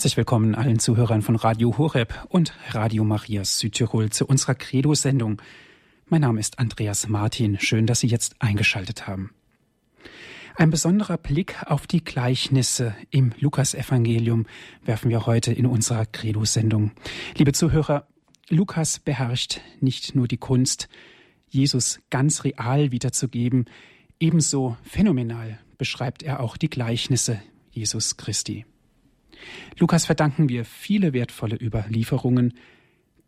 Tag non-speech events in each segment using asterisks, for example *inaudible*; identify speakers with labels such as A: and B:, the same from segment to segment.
A: Herzlich willkommen allen Zuhörern von Radio Horeb und Radio Marias Südtirol zu unserer Credo-Sendung. Mein Name ist Andreas Martin. Schön, dass Sie jetzt eingeschaltet haben. Ein besonderer Blick auf die Gleichnisse im Lukasevangelium werfen wir heute in unserer Credo-Sendung. Liebe Zuhörer, Lukas beherrscht nicht nur die Kunst, Jesus ganz real wiederzugeben, ebenso phänomenal beschreibt er auch die Gleichnisse Jesus Christi. Lukas verdanken wir viele wertvolle Überlieferungen,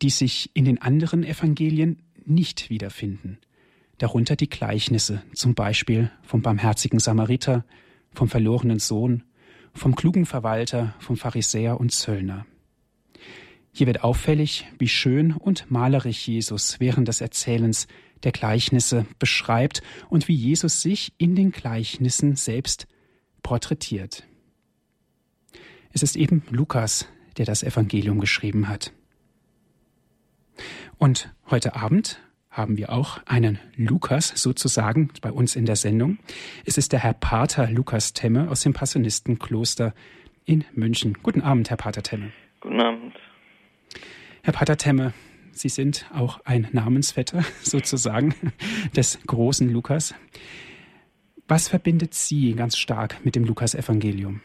A: die sich in den anderen Evangelien nicht wiederfinden. Darunter die Gleichnisse, zum Beispiel vom barmherzigen Samariter, vom verlorenen Sohn, vom klugen Verwalter, vom Pharisäer und Zöllner. Hier wird auffällig, wie schön und malerisch Jesus während des Erzählens der Gleichnisse beschreibt und wie Jesus sich in den Gleichnissen selbst porträtiert. Es ist eben Lukas, der das Evangelium geschrieben hat. Und heute Abend haben wir auch einen Lukas sozusagen bei uns in der Sendung. Es ist der Herr Pater Lukas Temme aus dem Passionistenkloster in München. Guten Abend, Herr Pater Temme.
B: Guten Abend.
A: Herr Pater Temme, Sie sind auch ein Namensvetter *laughs* sozusagen des großen Lukas. Was verbindet Sie ganz stark mit dem Lukas-Evangelium?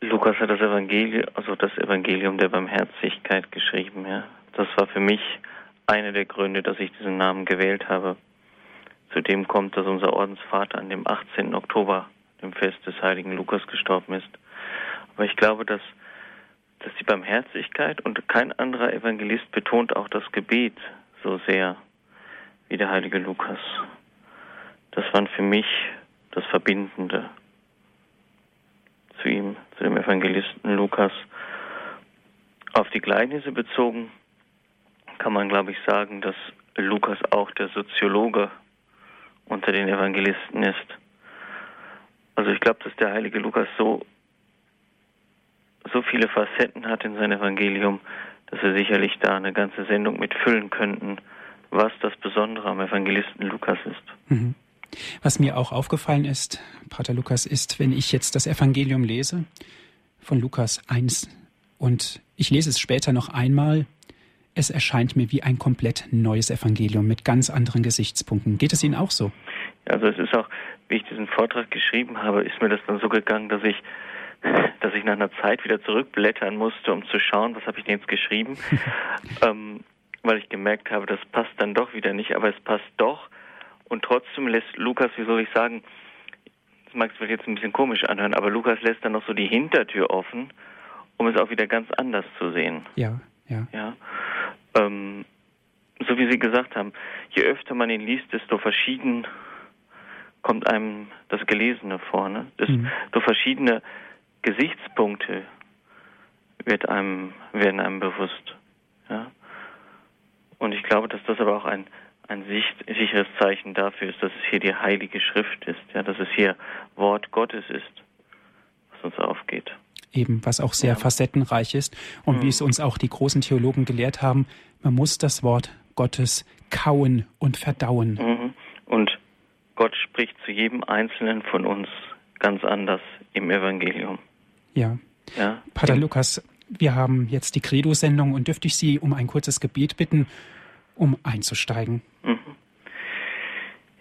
B: Lukas hat das Evangelium, also das Evangelium der Barmherzigkeit geschrieben, ja. Das war für mich einer der Gründe, dass ich diesen Namen gewählt habe. Zudem kommt, dass unser Ordensvater an dem 18. Oktober, dem Fest des heiligen Lukas, gestorben ist. Aber ich glaube, dass, dass die Barmherzigkeit und kein anderer Evangelist betont auch das Gebet so sehr wie der heilige Lukas. Das war für mich das Verbindende zu ihm, zu dem Evangelisten Lukas. Auf die Gleichnisse bezogen kann man, glaube ich, sagen, dass Lukas auch der Soziologe unter den Evangelisten ist. Also ich glaube, dass der heilige Lukas so, so viele Facetten hat in seinem Evangelium, dass wir sicherlich da eine ganze Sendung mitfüllen könnten, was das Besondere am Evangelisten Lukas ist.
A: Mhm. Was mir auch aufgefallen ist, Pater Lukas, ist, wenn ich jetzt das Evangelium lese von Lukas 1 und ich lese es später noch einmal, es erscheint mir wie ein komplett neues Evangelium mit ganz anderen Gesichtspunkten. Geht es Ihnen auch so?
B: Also es ist auch, wie ich diesen Vortrag geschrieben habe, ist mir das dann so gegangen, dass ich *laughs* dass ich nach einer Zeit wieder zurückblättern musste, um zu schauen, was habe ich denn jetzt geschrieben, *laughs* ähm, weil ich gemerkt habe, das passt dann doch wieder nicht, aber es passt doch, und trotzdem lässt Lukas, wie soll ich sagen, das mag es jetzt ein bisschen komisch anhören, aber Lukas lässt dann noch so die Hintertür offen, um es auch wieder ganz anders zu sehen.
A: Ja, ja.
B: Ja. Ähm, so wie Sie gesagt haben, je öfter man ihn liest, desto verschieden kommt einem das Gelesene vor. Ne? Desto mhm. verschiedene Gesichtspunkte wird einem, werden einem bewusst. Ja? Und ich glaube, dass das aber auch ein ein sicheres Zeichen dafür ist, dass es hier die Heilige Schrift ist, ja, dass es hier Wort Gottes ist, was uns aufgeht.
A: Eben, was auch sehr ja. facettenreich ist und mhm. wie es uns auch die großen Theologen gelehrt haben, man muss das Wort Gottes kauen und verdauen.
B: Mhm. Und Gott spricht zu jedem Einzelnen von uns ganz anders im Evangelium.
A: Ja. ja. Pater Lukas, wir haben jetzt die Credo-Sendung und dürfte ich Sie um ein kurzes Gebet bitten um einzusteigen. Mhm.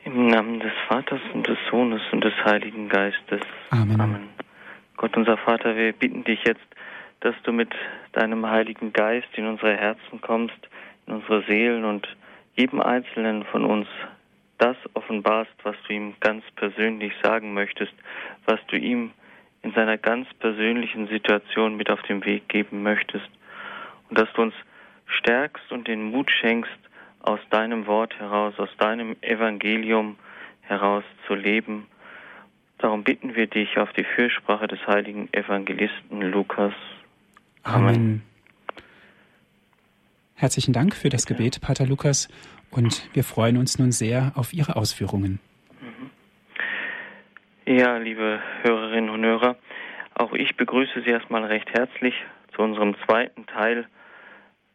B: Im Namen des Vaters und des Sohnes und des Heiligen Geistes.
A: Amen. Amen.
B: Gott unser Vater, wir bitten dich jetzt, dass du mit deinem Heiligen Geist in unsere Herzen kommst, in unsere Seelen und jedem Einzelnen von uns das offenbarst, was du ihm ganz persönlich sagen möchtest, was du ihm in seiner ganz persönlichen Situation mit auf den Weg geben möchtest. Und dass du uns stärkst und den Mut schenkst, aus deinem Wort heraus, aus deinem Evangelium heraus zu leben. Darum bitten wir dich auf die Fürsprache des heiligen Evangelisten Lukas.
A: Amen. Amen. Herzlichen Dank für das Gebet, Pater Lukas, und wir freuen uns nun sehr auf Ihre Ausführungen. Mhm.
B: Ja, liebe Hörerinnen und Hörer, auch ich begrüße Sie erstmal recht herzlich zu unserem zweiten Teil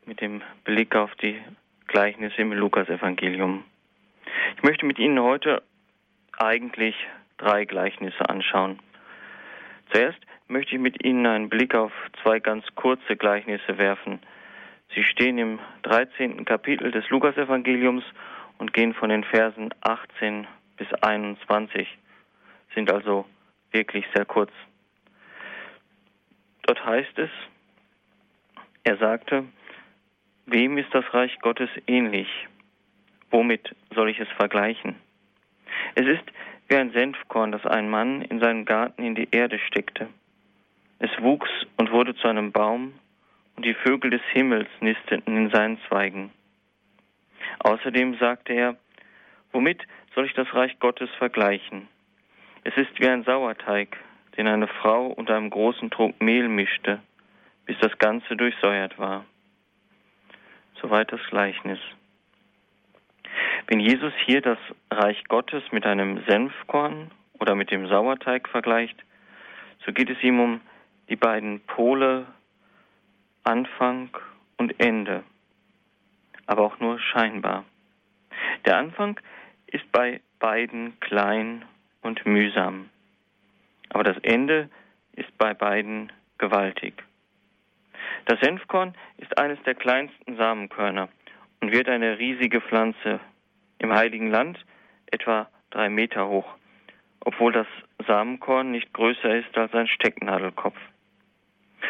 B: mit dem Blick auf die Gleichnisse im Lukasevangelium. Ich möchte mit Ihnen heute eigentlich drei Gleichnisse anschauen. Zuerst möchte ich mit Ihnen einen Blick auf zwei ganz kurze Gleichnisse werfen. Sie stehen im 13. Kapitel des Lukasevangeliums und gehen von den Versen 18 bis 21, sind also wirklich sehr kurz. Dort heißt es, er sagte, wem ist das Reich Gottes ähnlich? Womit soll ich es vergleichen? Es ist wie ein Senfkorn, das ein Mann in seinem Garten in die Erde steckte. Es wuchs und wurde zu einem Baum, und die Vögel des Himmels nisteten in seinen Zweigen. Außerdem sagte er, womit soll ich das Reich Gottes vergleichen? Es ist wie ein Sauerteig, den eine Frau unter einem großen Trunk Mehl mischte, bis das Ganze durchsäuert war. Soweit das Gleichnis. Wenn Jesus hier das Reich Gottes mit einem Senfkorn oder mit dem Sauerteig vergleicht, so geht es ihm um die beiden Pole Anfang und Ende, aber auch nur scheinbar. Der Anfang ist bei beiden klein und mühsam, aber das Ende ist bei beiden gewaltig. Das Senfkorn ist eines der kleinsten Samenkörner und wird eine riesige Pflanze im Heiligen Land etwa drei Meter hoch, obwohl das Samenkorn nicht größer ist als ein Stecknadelkopf.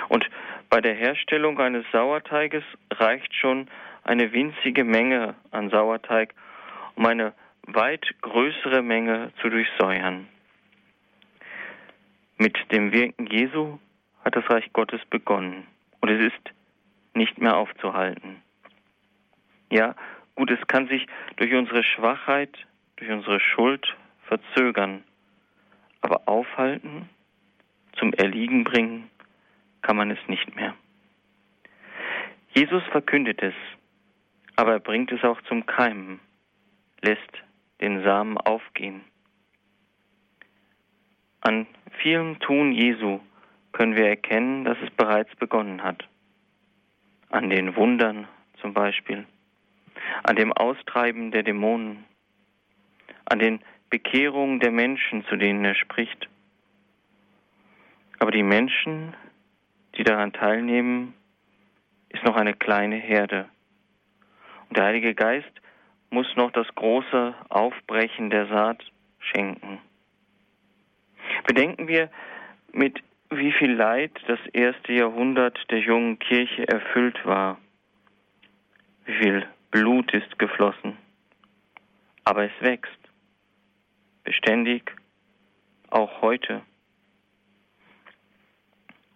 B: Und bei der Herstellung eines Sauerteiges reicht schon eine winzige Menge an Sauerteig, um eine weit größere Menge zu durchsäuern. Mit dem Wirken Jesu hat das Reich Gottes begonnen und es ist nicht mehr aufzuhalten. Ja, Gut, es kann sich durch unsere Schwachheit, durch unsere Schuld verzögern, aber aufhalten, zum Erliegen bringen, kann man es nicht mehr. Jesus verkündet es, aber er bringt es auch zum Keimen, lässt den Samen aufgehen. An vielem Tun Jesu können wir erkennen, dass es bereits begonnen hat. An den Wundern zum Beispiel, an dem Austreiben der Dämonen, an den Bekehrungen der Menschen, zu denen er spricht. Aber die Menschen, die daran teilnehmen, ist noch eine kleine Herde. Und der Heilige Geist muss noch das große Aufbrechen der Saat schenken. Bedenken wir, mit wie viel Leid das erste Jahrhundert der jungen Kirche erfüllt war, wie viel Blut ist geflossen, aber es wächst, beständig, auch heute.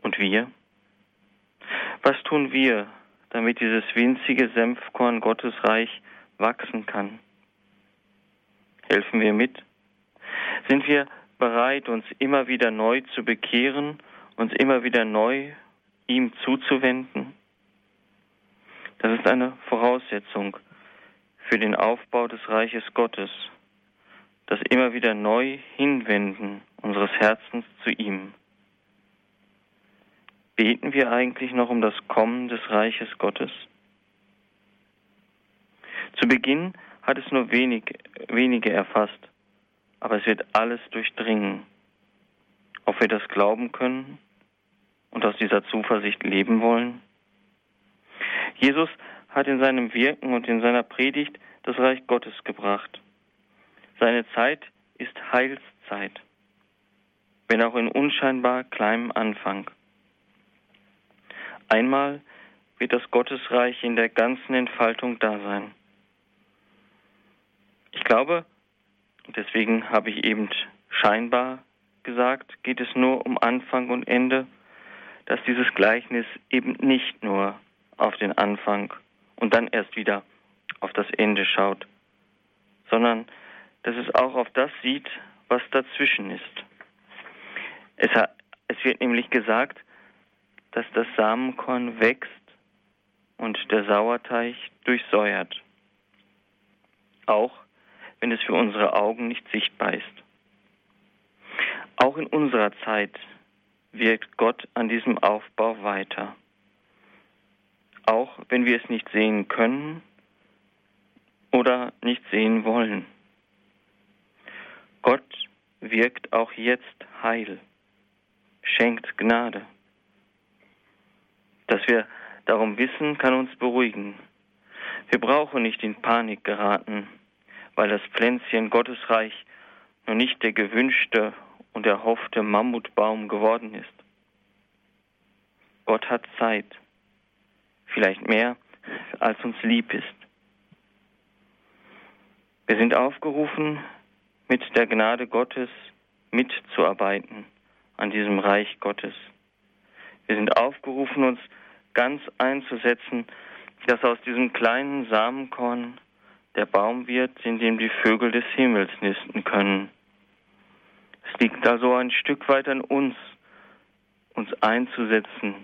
B: Und wir? Was tun wir, damit dieses winzige Senfkorn Gottes Reich wachsen kann? Helfen wir mit? Sind wir bereit, uns immer wieder neu zu bekehren, uns immer wieder neu ihm zuzuwenden? Das ist eine Voraussetzung für den Aufbau des Reiches Gottes, das immer wieder neu hinwenden unseres Herzens zu ihm. Beten wir eigentlich noch um das Kommen des Reiches Gottes? Zu Beginn hat es nur wenig, wenige erfasst, aber es wird alles durchdringen. Ob wir das glauben können und aus dieser Zuversicht leben wollen? Jesus hat in seinem Wirken und in seiner Predigt das Reich Gottes gebracht. Seine Zeit ist Heilszeit, wenn auch in unscheinbar kleinem Anfang. Einmal wird das Gottesreich in der ganzen Entfaltung da sein. Ich glaube, deswegen habe ich eben scheinbar gesagt, geht es nur um Anfang und Ende, dass dieses Gleichnis eben nicht nur auf den Anfang und dann erst wieder auf das Ende schaut, sondern dass es auch auf das sieht, was dazwischen ist. Es, es wird nämlich gesagt, dass das Samenkorn wächst und der Sauerteig durchsäuert, auch wenn es für unsere Augen nicht sichtbar ist. Auch in unserer Zeit wirkt Gott an diesem Aufbau weiter auch wenn wir es nicht sehen können oder nicht sehen wollen. Gott wirkt auch jetzt Heil schenkt Gnade. Dass wir darum wissen, kann uns beruhigen. Wir brauchen nicht in Panik geraten, weil das Pflänzchen Gottesreich noch nicht der gewünschte und erhoffte Mammutbaum geworden ist. Gott hat Zeit, vielleicht mehr, als uns lieb ist. Wir sind aufgerufen, mit der Gnade Gottes mitzuarbeiten an diesem Reich Gottes. Wir sind aufgerufen, uns ganz einzusetzen, dass aus diesem kleinen Samenkorn der Baum wird, in dem die Vögel des Himmels nisten können. Es liegt also ein Stück weit an uns, uns einzusetzen,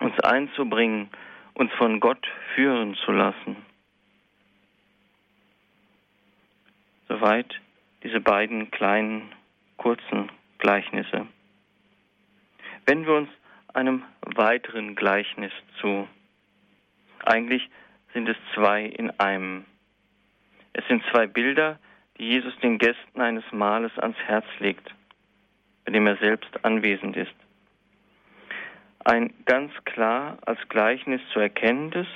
B: uns einzubringen, uns von Gott führen zu lassen. Soweit diese beiden kleinen, kurzen Gleichnisse. Wenden wir uns einem weiteren Gleichnis zu. Eigentlich sind es zwei in einem. Es sind zwei Bilder, die Jesus den Gästen eines Mahles ans Herz legt, bei dem er selbst anwesend ist. Ein ganz klar als Gleichnis zu erkennendes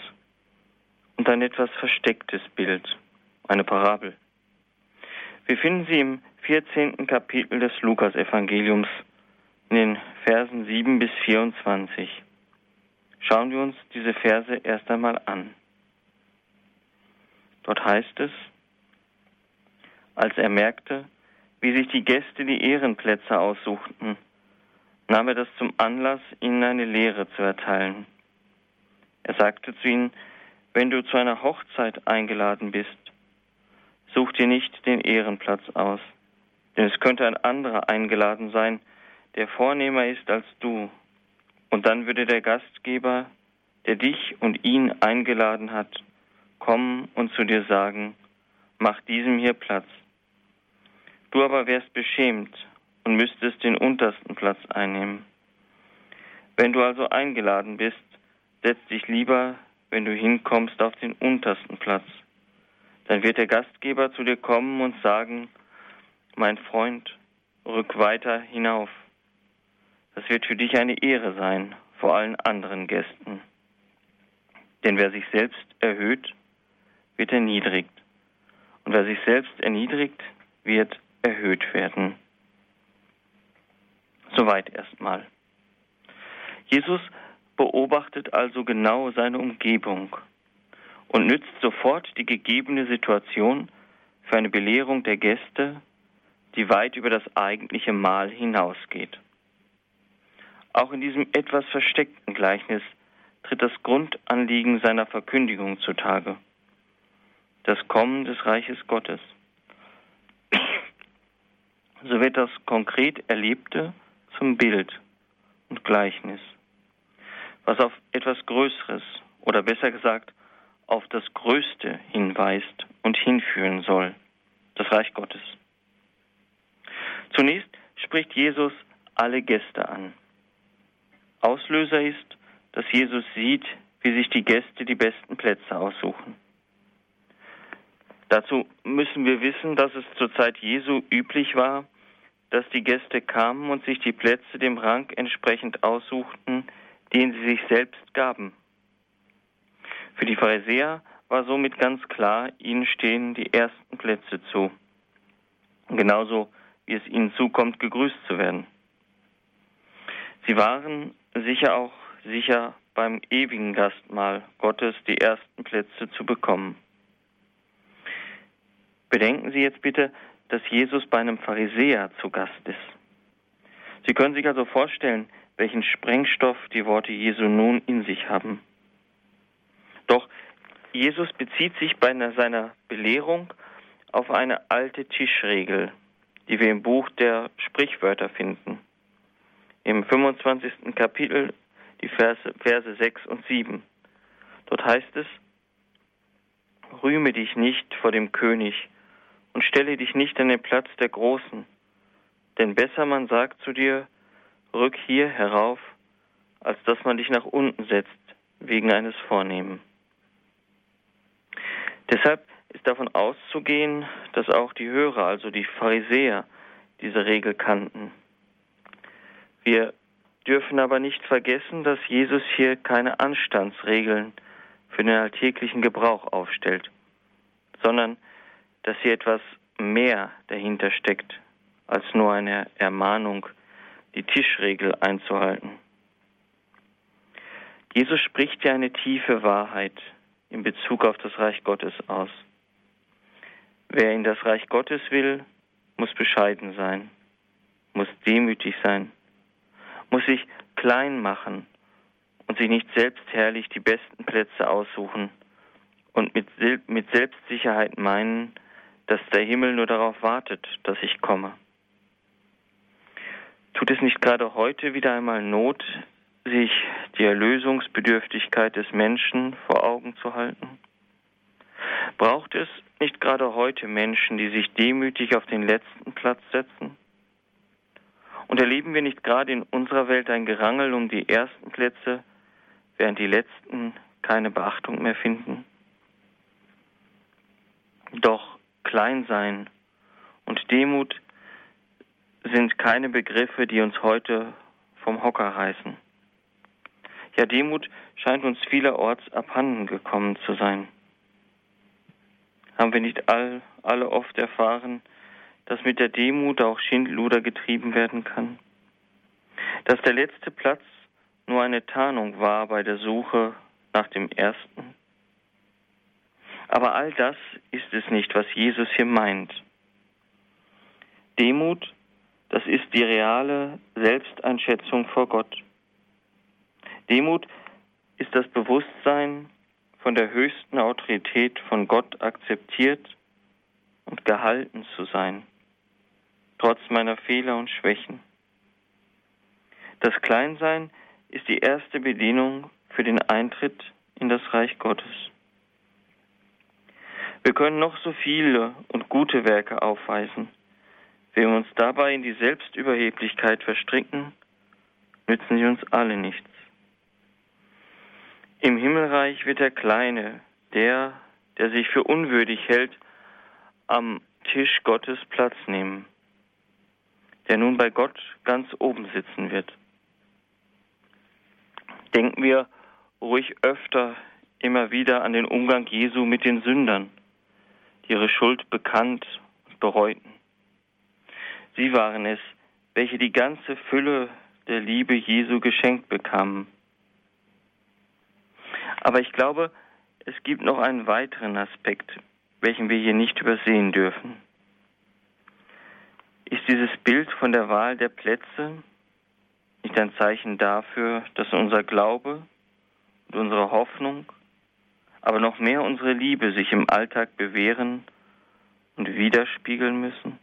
B: und ein etwas verstecktes Bild, eine Parabel. Wir finden sie im 14. Kapitel des Lukasevangeliums in den Versen 7 bis 24. Schauen wir uns diese Verse erst einmal an. Dort heißt es, als er merkte, wie sich die Gäste die Ehrenplätze aussuchten, nahm er das zum Anlass, ihnen eine Lehre zu erteilen. Er sagte zu ihnen, wenn du zu einer Hochzeit eingeladen bist, such dir nicht den Ehrenplatz aus, denn es könnte ein anderer eingeladen sein, der vornehmer ist als du, und dann würde der Gastgeber, der dich und ihn eingeladen hat, kommen und zu dir sagen, mach diesem hier Platz. Du aber wärst beschämt und müsstest den untersten Platz einnehmen. Wenn du also eingeladen bist, setz dich lieber, wenn du hinkommst, auf den untersten Platz. Dann wird der Gastgeber zu dir kommen und sagen, mein Freund, rück weiter hinauf. Das wird für dich eine Ehre sein vor allen anderen Gästen. Denn wer sich selbst erhöht, wird erniedrigt. Und wer sich selbst erniedrigt, wird erhöht werden. Soweit erstmal. Jesus beobachtet also genau seine Umgebung und nützt sofort die gegebene Situation für eine Belehrung der Gäste, die weit über das eigentliche Mahl hinausgeht. Auch in diesem etwas versteckten Gleichnis tritt das Grundanliegen seiner Verkündigung zutage. Das Kommen des Reiches Gottes. So wird das konkret Erlebte zum Bild und Gleichnis, was auf etwas Größeres oder besser gesagt auf das Größte hinweist und hinführen soll, das Reich Gottes. Zunächst spricht Jesus alle Gäste an. Auslöser ist, dass Jesus sieht, wie sich die Gäste die besten Plätze aussuchen. Dazu müssen wir wissen, dass es zur Zeit Jesu üblich war, dass die Gäste kamen und sich die Plätze dem Rang entsprechend aussuchten, den sie sich selbst gaben. Für die Pharisäer war somit ganz klar, ihnen stehen die ersten Plätze zu. Genauso wie es ihnen zukommt, gegrüßt zu werden. Sie waren sicher auch sicher beim ewigen Gastmahl Gottes die ersten Plätze zu bekommen. Bedenken Sie jetzt bitte, dass Jesus bei einem Pharisäer zu Gast ist. Sie können sich also vorstellen, welchen Sprengstoff die Worte Jesu nun in sich haben. Doch Jesus bezieht sich bei seiner Belehrung auf eine alte Tischregel, die wir im Buch der Sprichwörter finden im 25. Kapitel die Verse, Verse 6 und 7. Dort heißt es, Rühme dich nicht vor dem König und stelle dich nicht an den Platz der Großen, denn besser man sagt zu dir, rück hier herauf, als dass man dich nach unten setzt wegen eines Vornehmen. Deshalb ist davon auszugehen, dass auch die Hörer, also die Pharisäer, diese Regel kannten. Wir dürfen aber nicht vergessen, dass Jesus hier keine Anstandsregeln für den alltäglichen Gebrauch aufstellt, sondern dass hier etwas mehr dahinter steckt als nur eine Ermahnung, die Tischregel einzuhalten. Jesus spricht ja eine tiefe Wahrheit in Bezug auf das Reich Gottes aus. Wer in das Reich Gottes will, muss bescheiden sein, muss demütig sein, muss sich klein machen und sich nicht selbstherrlich die besten Plätze aussuchen und mit Selbstsicherheit meinen, dass der Himmel nur darauf wartet, dass ich komme. Tut es nicht gerade heute wieder einmal Not, sich die Erlösungsbedürftigkeit des Menschen vor Augen zu halten? Braucht es nicht gerade heute Menschen, die sich demütig auf den letzten Platz setzen? Und erleben wir nicht gerade in unserer Welt ein Gerangel um die ersten Plätze, während die letzten keine Beachtung mehr finden? Doch Kleinsein und Demut sind keine Begriffe, die uns heute vom Hocker reißen. Ja, Demut scheint uns vielerorts abhanden gekommen zu sein. Haben wir nicht all, alle oft erfahren, dass mit der Demut auch Schindluder getrieben werden kann? Dass der letzte Platz nur eine Tarnung war bei der Suche nach dem ersten? Aber all das ist es nicht, was Jesus hier meint. Demut, das ist die reale Selbsteinschätzung vor Gott. Demut ist das Bewusstsein, von der höchsten Autorität von Gott akzeptiert und gehalten zu sein, trotz meiner Fehler und Schwächen. Das Kleinsein ist die erste Bedienung für den Eintritt in das Reich Gottes. Wir können noch so viele und gute Werke aufweisen. Wenn wir uns dabei in die Selbstüberheblichkeit verstricken, nützen sie uns alle nichts. Im Himmelreich wird der Kleine, der, der sich für unwürdig hält, am Tisch Gottes Platz nehmen, der nun bei Gott ganz oben sitzen wird. Denken wir ruhig öfter immer wieder an den Umgang Jesu mit den Sündern, ihre Schuld bekannt und bereuten. Sie waren es, welche die ganze Fülle der Liebe Jesu geschenkt bekamen aber ich glaube, es gibt noch einen weiteren Aspekt, welchen wir hier nicht übersehen dürfen. Ist dieses Bild von der Wahl der Plätze nicht ein Zeichen dafür, dass unser Glaube und unsere Hoffnung, aber noch mehr unsere Liebe sich im Alltag bewähren und widerspiegeln müssen?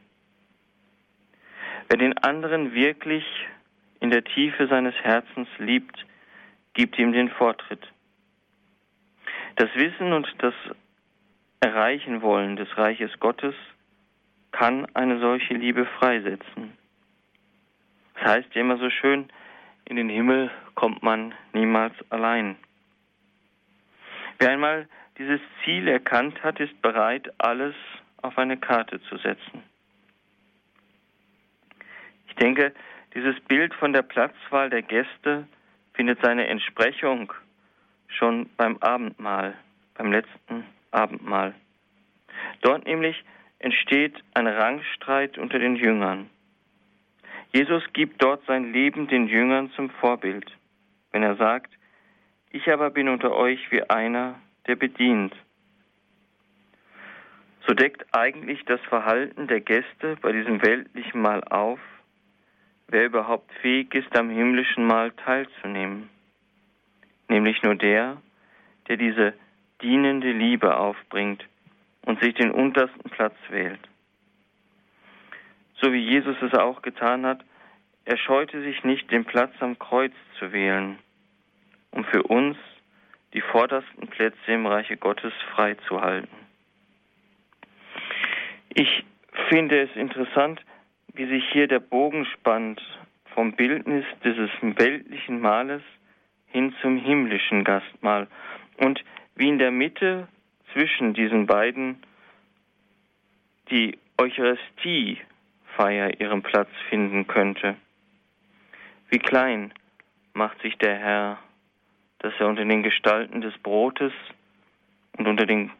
B: Wer den anderen wirklich in der Tiefe seines Herzens liebt, gibt ihm den Vortritt. Das Wissen und das Erreichen wollen des Reiches Gottes kann eine solche Liebe freisetzen. Das heißt ja immer so schön, in den Himmel kommt man niemals allein. Wer einmal dieses Ziel erkannt hat, ist bereit, alles auf eine Karte zu setzen. Ich denke, dieses Bild von der Platzwahl der Gäste findet seine Entsprechung schon beim Abendmahl, beim letzten Abendmahl. Dort nämlich entsteht ein Rangstreit unter den Jüngern. Jesus gibt dort sein Leben den Jüngern zum Vorbild, wenn er sagt, ich aber bin unter euch wie einer, der bedient. So deckt eigentlich das Verhalten der Gäste bei diesem weltlichen Mahl auf, wer überhaupt fähig ist, am himmlischen Mahl teilzunehmen nämlich nur der, der diese dienende Liebe aufbringt und sich den untersten Platz wählt. So wie Jesus es auch getan hat, er scheute sich nicht, den Platz am Kreuz zu wählen, um für uns die vordersten Plätze im Reiche Gottes freizuhalten. Ich finde es interessant, wie sich hier der Bogen spannt vom Bildnis dieses weltlichen Mahles hin zum himmlischen Gastmahl. Und wie in der Mitte zwischen diesen beiden die Eucharistiefeier ihren Platz finden könnte. Wie klein macht sich der Herr, dass er unter den Gestalten des Brotes und unter den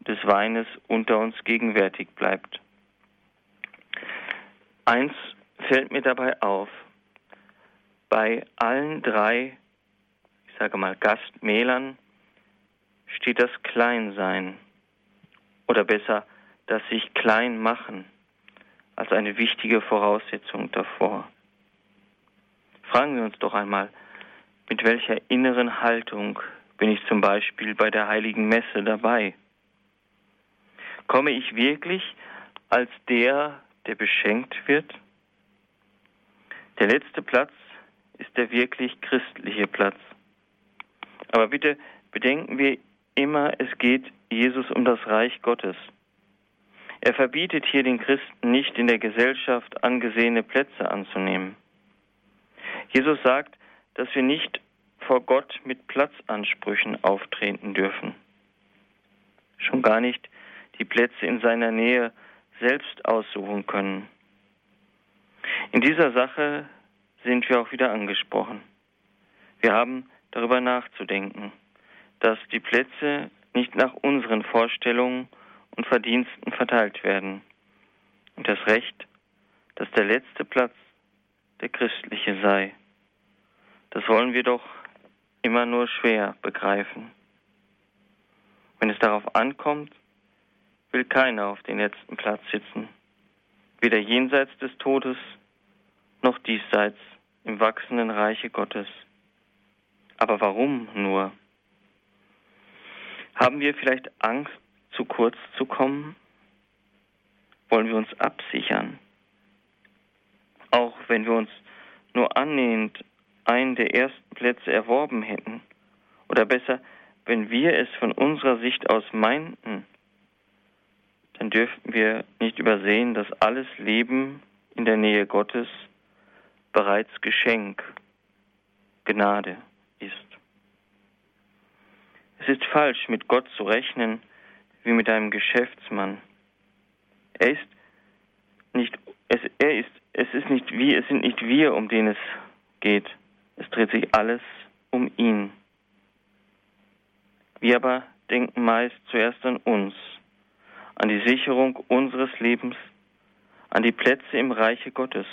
B: des Weines unter uns gegenwärtig bleibt. Eins fällt mir dabei auf. Bei allen drei, ich sage mal Gastmählern, steht das Kleinsein oder besser das sich klein machen als eine wichtige Voraussetzung davor. Fragen wir uns doch einmal, mit welcher inneren Haltung bin ich zum Beispiel bei der heiligen Messe dabei? Komme ich wirklich als der, der beschenkt wird? Der letzte Platz ist der wirklich christliche Platz. Aber bitte bedenken wir immer, es geht Jesus um das Reich Gottes. Er verbietet hier den Christen nicht in der Gesellschaft angesehene Plätze anzunehmen. Jesus sagt, dass wir nicht vor Gott mit Platzansprüchen auftreten dürfen. Schon gar nicht die Plätze in seiner Nähe selbst aussuchen können. In dieser Sache sind wir auch wieder angesprochen. Wir haben darüber nachzudenken, dass die Plätze nicht nach unseren Vorstellungen und Verdiensten verteilt werden. Und das Recht, dass der letzte Platz der christliche sei. Das wollen wir doch immer nur schwer begreifen. Wenn es darauf ankommt, will keiner auf den letzten Platz sitzen, weder jenseits des Todes noch diesseits im wachsenden Reiche Gottes. Aber warum nur? Haben wir vielleicht Angst, zu kurz zu kommen? Wollen wir uns absichern? Auch wenn wir uns nur annähernd einen der ersten Plätze erworben hätten, oder besser, wenn wir es von unserer Sicht aus meinten, dann dürften wir nicht übersehen, dass alles Leben in der Nähe Gottes bereits Geschenk, Gnade ist. Es ist falsch, mit Gott zu rechnen wie mit einem Geschäftsmann. Er ist nicht, es, er ist, es ist nicht wir, es sind nicht wir, um den es geht. Es dreht sich alles um ihn. Wir aber denken meist zuerst an uns, an die Sicherung unseres Lebens, an die Plätze im Reiche Gottes.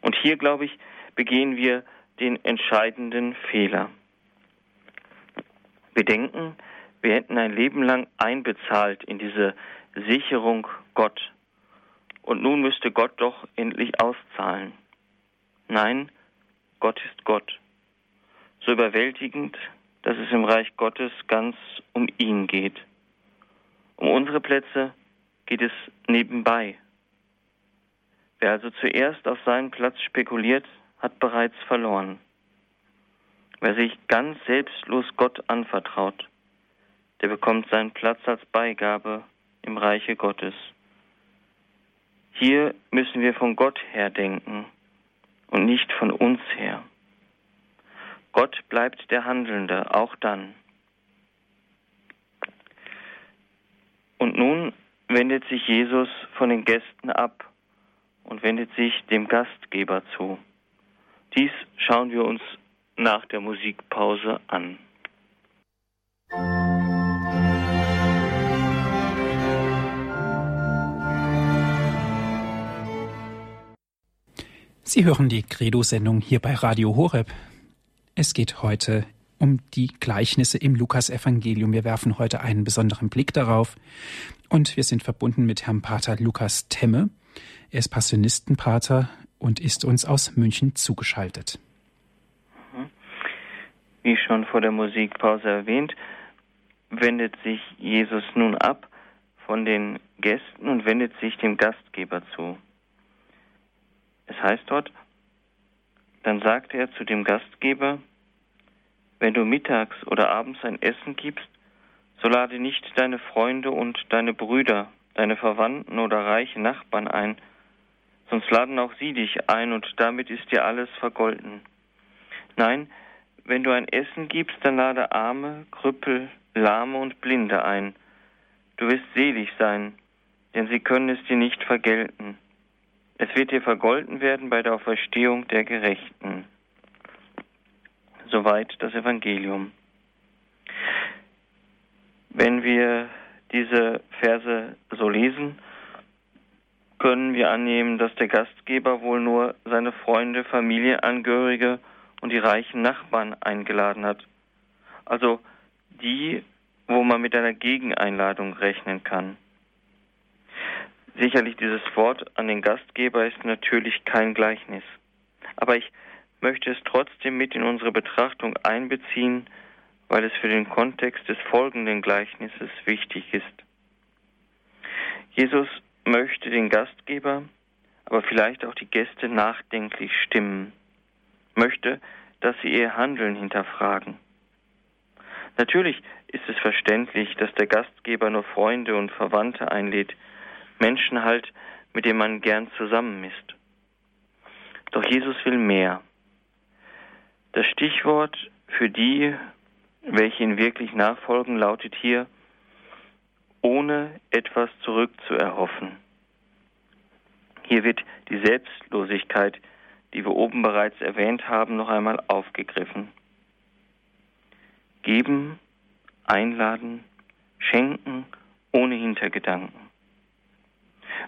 B: Und hier, glaube ich, begehen wir den entscheidenden Fehler. Wir denken, wir hätten ein Leben lang einbezahlt in diese Sicherung Gott. Und nun müsste Gott doch endlich auszahlen. Nein, Gott ist Gott. So überwältigend, dass es im Reich Gottes ganz um ihn geht. Um unsere Plätze geht es nebenbei. Wer also zuerst auf seinen Platz spekuliert, hat bereits verloren. Wer sich ganz selbstlos Gott anvertraut, der bekommt seinen Platz als Beigabe im Reiche Gottes. Hier müssen wir von Gott her denken und nicht von uns her. Gott bleibt der Handelnde, auch dann. Und nun wendet sich Jesus von den Gästen ab und wendet sich dem Gastgeber zu. Dies schauen wir uns nach der Musikpause an.
A: Sie hören die Credo-Sendung hier bei Radio Horeb. Es geht heute um die Gleichnisse im Lukasevangelium. Wir werfen heute einen besonderen Blick darauf und wir sind verbunden mit Herrn Pater Lukas Temme. Er ist Passionistenpater und ist uns aus München zugeschaltet.
B: Wie schon vor der Musikpause erwähnt, wendet sich Jesus nun ab von den Gästen und wendet sich dem Gastgeber zu. Heißt dort, dann sagte er zu dem Gastgeber, wenn du mittags oder abends ein Essen gibst, so lade nicht deine Freunde und deine Brüder, deine Verwandten oder reiche Nachbarn ein, sonst laden auch sie dich ein und damit ist dir alles vergolten. Nein, wenn du ein Essen gibst, dann lade Arme, Krüppel, Lahme und Blinde ein. Du wirst selig sein, denn sie können es dir nicht vergelten Es wird dir vergolten werden bei der Auferstehung der Gerechten. Soweit das Evangelium. Wenn wir diese Verse so lesen, können wir annehmen, dass der Gastgeber wohl nur seine Freunde, Familienangehörige und die reichen Nachbarn eingeladen hat. Also die, wo man mit einer Gegeneinladung rechnen kann. Sicherlich dieses Wort an den Gastgeber ist natürlich kein Gleichnis. Aber ich möchte es trotzdem mit in unsere Betrachtung einbeziehen, weil es für den Kontext des folgenden Gleichnisses wichtig ist. Jesus möchte den Gastgeber, aber vielleicht auch die Gäste nachdenklich stimmen, möchte, dass sie ihr Handeln hinterfragen. Natürlich ist es verständlich, dass der Gastgeber nur Freunde und Verwandte einlädt, Menschen halt, mit denen man gern zusammen ist. Doch Jesus will mehr. Das Stichwort für die, welche ihn wirklich nachfolgen, lautet hier, ohne etwas zurückzuerhoffen. Hier wird die Selbstlosigkeit, die wir oben bereits erwähnt haben, noch einmal aufgegriffen. Geben, einladen, schenken ohne Hintergedanken.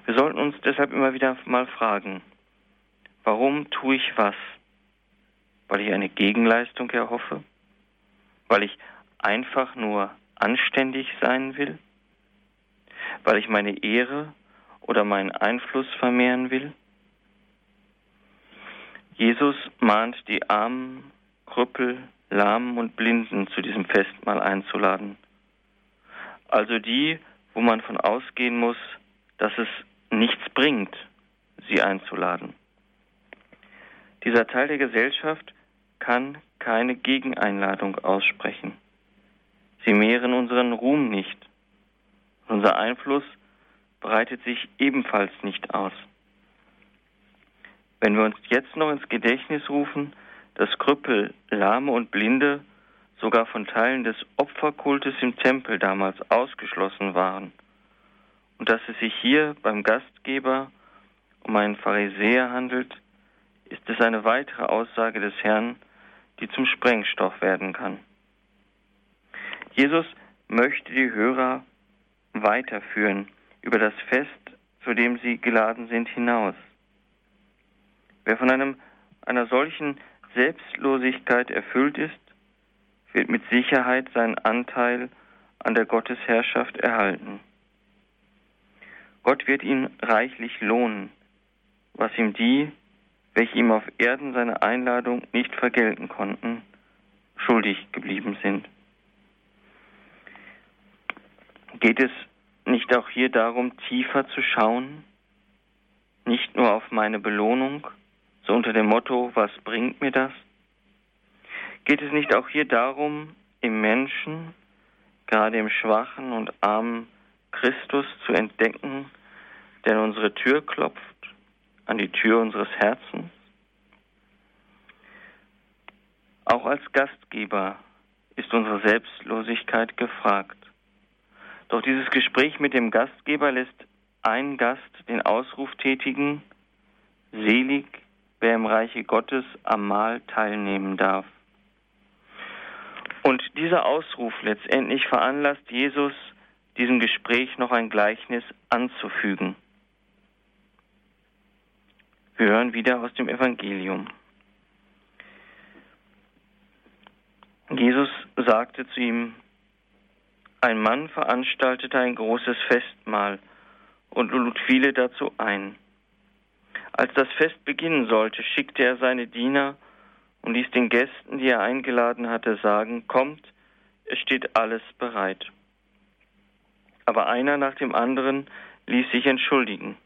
B: Wir sollten uns deshalb immer wieder mal fragen, warum tue ich was? Weil ich eine Gegenleistung erhoffe? Weil ich einfach nur anständig sein will? Weil ich meine Ehre oder meinen Einfluss vermehren will? Jesus mahnt die Armen, Krüppel, Lahmen und Blinden zu diesem Festmahl einzuladen. Also die, wo man von ausgehen muss, dass es nichts bringt, sie einzuladen. Dieser Teil der Gesellschaft kann keine Gegeneinladung aussprechen. Sie mehren unseren Ruhm nicht. Unser Einfluss breitet sich ebenfalls nicht aus. Wenn wir uns jetzt noch ins Gedächtnis rufen, dass Krüppel, Lahme und Blinde sogar von Teilen des Opferkultes im Tempel damals ausgeschlossen waren, und dass es sich hier beim Gastgeber um einen Pharisäer handelt, ist es eine weitere Aussage des Herrn, die zum Sprengstoff werden kann. Jesus möchte die Hörer weiterführen über das Fest, zu dem sie geladen sind, hinaus. Wer von einem, einer solchen Selbstlosigkeit erfüllt ist, wird mit Sicherheit seinen Anteil an der Gottesherrschaft erhalten. Gott wird ihn reichlich lohnen, was ihm die, welche ihm auf Erden seine Einladung nicht vergelten konnten, schuldig geblieben sind. Geht es nicht auch hier darum, tiefer zu schauen, nicht nur auf meine Belohnung, so unter dem Motto, was bringt mir das? Geht es nicht auch hier darum, im Menschen, gerade im schwachen und armen Christus zu entdecken, der an unsere Tür klopft, an die Tür unseres Herzens? Auch als Gastgeber ist unsere Selbstlosigkeit gefragt. Doch dieses Gespräch mit dem Gastgeber lässt ein Gast den Ausruf tätigen, selig, wer im Reiche Gottes am Mahl teilnehmen darf. Und dieser Ausruf letztendlich veranlasst Jesus, diesem Gespräch noch ein Gleichnis anzufügen. Wir hören wieder aus dem Evangelium. Jesus sagte zu ihm, ein Mann veranstaltete ein großes Festmahl und lud viele dazu ein. Als das Fest beginnen sollte, schickte er seine Diener und ließ den Gästen, die er eingeladen hatte, sagen, kommt, es steht alles bereit. Aber einer nach dem anderen ließ sich entschuldigen.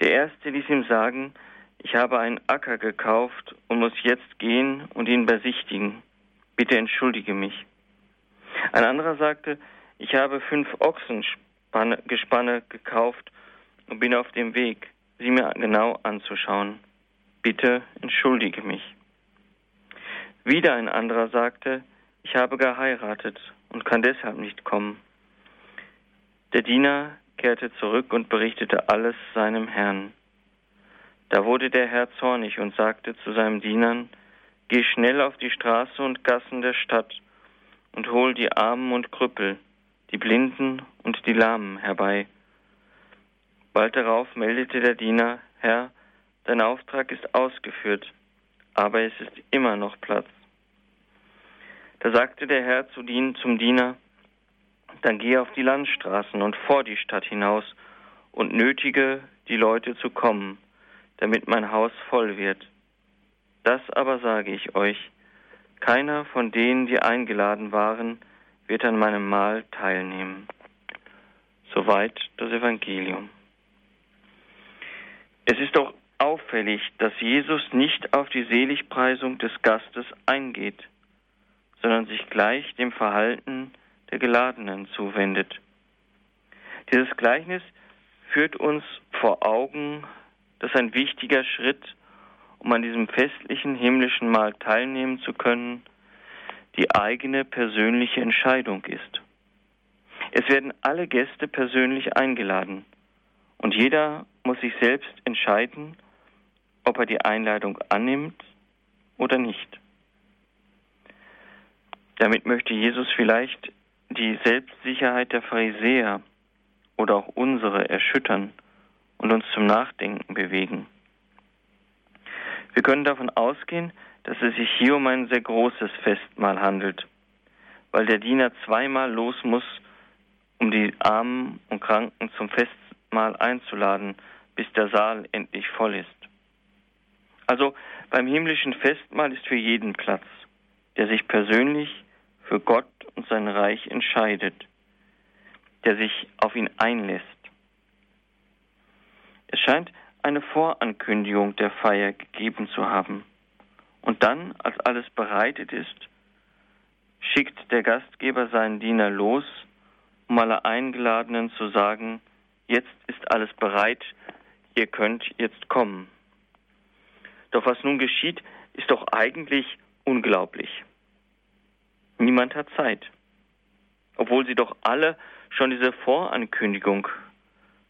B: Der erste ließ ihm sagen, ich habe einen Acker gekauft und muss jetzt gehen und ihn besichtigen. Bitte entschuldige mich. Ein anderer sagte, ich habe fünf Ochsengespanne gekauft und bin auf dem Weg, sie mir genau anzuschauen. Bitte entschuldige mich. Wieder ein anderer sagte, ich habe geheiratet und kann deshalb nicht kommen. Der Diener kehrte zurück und berichtete alles seinem Herrn. Da wurde der Herr zornig und sagte zu seinen Dienern, Geh schnell auf die Straße und Gassen der Stadt und hol die Armen und Krüppel, die Blinden und die Lahmen herbei. Bald darauf meldete der Diener, Herr, dein Auftrag ist ausgeführt, aber es ist immer noch Platz. Da sagte der Herr zu zum Diener, dann geh auf die Landstraßen und vor die Stadt hinaus und nötige die Leute zu kommen, damit mein Haus voll wird. Das aber sage ich euch, keiner von denen, die eingeladen waren, wird an meinem Mahl teilnehmen. Soweit das Evangelium. Es ist doch auffällig, dass Jesus nicht auf die Seligpreisung des Gastes eingeht, sondern sich gleich dem Verhalten der Geladenen zuwendet. Dieses Gleichnis führt uns vor Augen, dass ein wichtiger Schritt, um an diesem festlichen himmlischen Mahl teilnehmen zu können, die eigene persönliche Entscheidung ist. Es werden alle Gäste persönlich eingeladen und jeder muss sich selbst entscheiden, ob er die Einladung annimmt oder nicht. Damit möchte Jesus vielleicht die Selbstsicherheit der Pharisäer oder auch unsere erschüttern und uns zum Nachdenken bewegen. Wir können davon ausgehen, dass es sich hier um ein sehr großes Festmahl handelt, weil der Diener zweimal los muss, um die Armen und Kranken zum Festmahl einzuladen, bis der Saal endlich voll ist. Also beim himmlischen Festmahl ist für jeden Platz, der sich persönlich für Gott und sein Reich entscheidet, der sich auf ihn einlässt. Es scheint eine Vorankündigung der Feier gegeben zu haben. Und dann, als alles bereitet ist, schickt der Gastgeber seinen Diener los, um alle Eingeladenen zu sagen, jetzt ist alles bereit, ihr könnt jetzt kommen. Doch was nun geschieht, ist doch eigentlich unglaublich. Niemand hat Zeit, obwohl sie doch alle schon diese Vorankündigung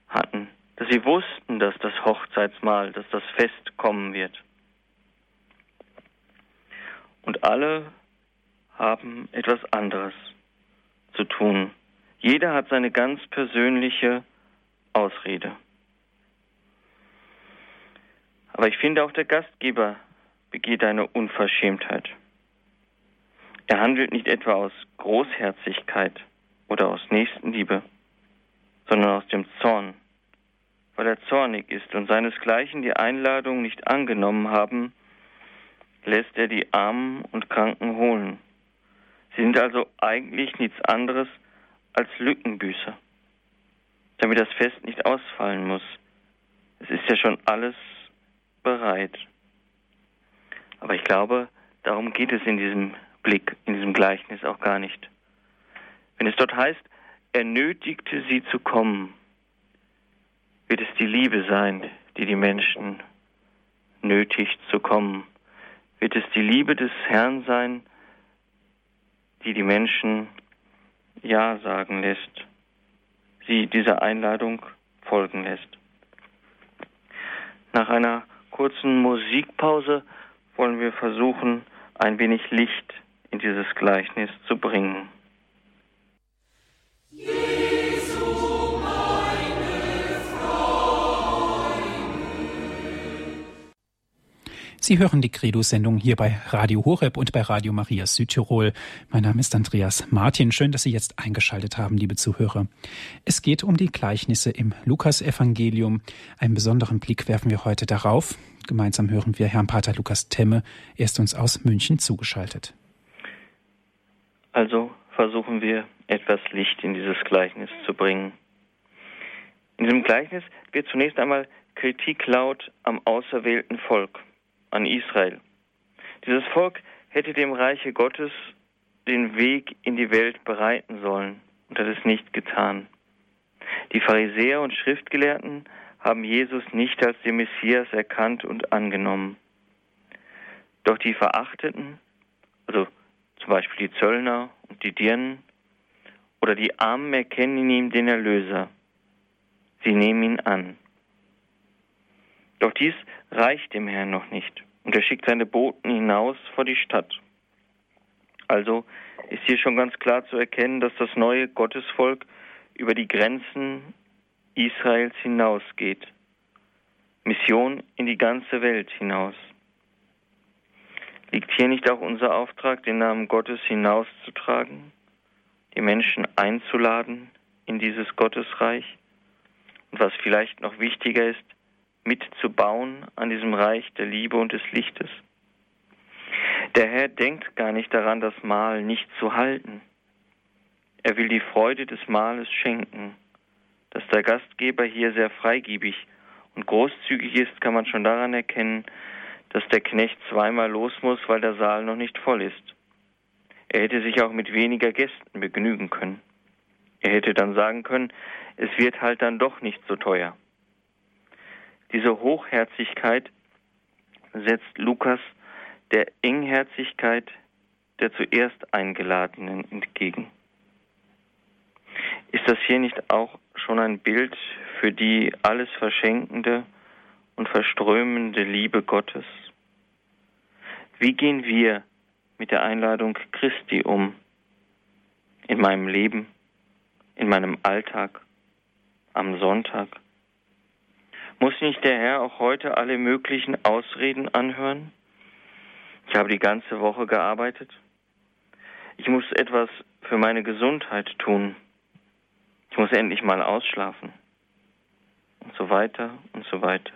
B: hatten, dass sie wussten, dass das Hochzeitsmahl, dass das Fest kommen wird. Und alle haben etwas anderes zu tun. Jeder hat seine ganz persönliche Ausrede. Aber ich finde, auch der Gastgeber begeht eine Unverschämtheit. Er handelt nicht etwa aus Großherzigkeit oder aus Nächstenliebe, sondern aus dem Zorn. Weil er zornig ist und seinesgleichen die Einladung nicht angenommen haben, lässt er die Armen und Kranken holen. Sie sind also eigentlich nichts anderes als Lückenbüßer, damit das Fest nicht ausfallen muss. Es ist ja schon alles bereit. Aber ich glaube, darum geht es in diesem Blick, in diesem Gleichnis auch gar nicht. Wenn es dort heißt, er nötigte sie zu kommen, wird es die Liebe sein, die die Menschen nötigt zu kommen. Wird es die Liebe des Herrn sein, die die Menschen Ja sagen lässt, sie dieser Einladung folgen lässt. Nach einer kurzen Musikpause wollen wir versuchen, ein wenig Licht in dieses Gleichnis zu bringen.
A: Sie hören die Credo-Sendung hier bei Radio Horeb und bei Radio Maria Südtirol. Mein Name ist Andreas Martin. Schön, dass Sie jetzt eingeschaltet haben, liebe Zuhörer. Es geht um die Gleichnisse im Lukasevangelium. Einen besonderen Blick werfen wir heute darauf. Gemeinsam hören wir Herrn Pater Lukas Temme. Er ist uns aus München zugeschaltet.
B: Also versuchen wir etwas Licht in dieses Gleichnis zu bringen. In diesem Gleichnis wird zunächst einmal Kritik laut am auserwählten Volk an Israel. Dieses Volk hätte dem Reiche Gottes den Weg in die Welt bereiten sollen und hat es nicht getan. Die Pharisäer und Schriftgelehrten haben Jesus nicht als den Messias erkannt und angenommen. Doch die Verachteten, also zum Beispiel die Zöllner und die Dirnen oder die Armen erkennen in ihm den Erlöser. Sie nehmen ihn an. Doch dies reicht dem Herrn noch nicht. Und er schickt seine Boten hinaus vor die Stadt. Also ist hier schon ganz klar zu erkennen, dass das neue Gottesvolk über die Grenzen Israels hinausgeht. Mission in die ganze Welt hinaus. Liegt hier nicht auch unser Auftrag, den Namen Gottes hinauszutragen, die Menschen einzuladen in dieses Gottesreich? Und was vielleicht noch wichtiger ist, mitzubauen an diesem Reich der Liebe und des Lichtes? Der Herr denkt gar nicht daran, das Mahl nicht zu halten. Er will die Freude des Mahles schenken. Dass der Gastgeber hier sehr freigebig und großzügig ist, kann man schon daran erkennen, dass der Knecht zweimal los muss, weil der Saal noch nicht voll ist. Er hätte sich auch mit weniger Gästen begnügen können. Er hätte dann sagen können, es wird halt dann doch nicht so teuer. Diese Hochherzigkeit setzt Lukas der Engherzigkeit der zuerst Eingeladenen entgegen. Ist das hier nicht auch schon ein Bild für die alles verschenkende und verströmende Liebe Gottes? Wie gehen wir mit der Einladung Christi um? In meinem Leben, in meinem Alltag, am Sonntag? Muss nicht der Herr auch heute alle möglichen Ausreden anhören? Ich habe die ganze Woche gearbeitet. Ich muss etwas für meine Gesundheit tun. Ich muss endlich mal ausschlafen. Und so weiter und so weiter.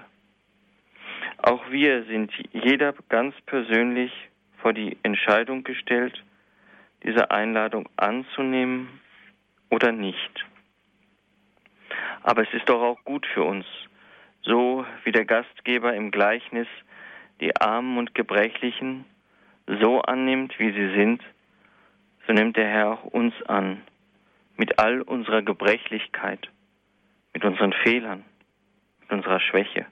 B: Auch wir sind jeder ganz persönlich vor die Entscheidung gestellt, diese Einladung anzunehmen oder nicht. Aber es ist doch auch gut für uns, so wie der Gastgeber im Gleichnis die Armen und Gebrechlichen so annimmt, wie sie sind, so nimmt der Herr auch uns an, mit all unserer Gebrechlichkeit, mit unseren Fehlern, mit unserer Schwäche.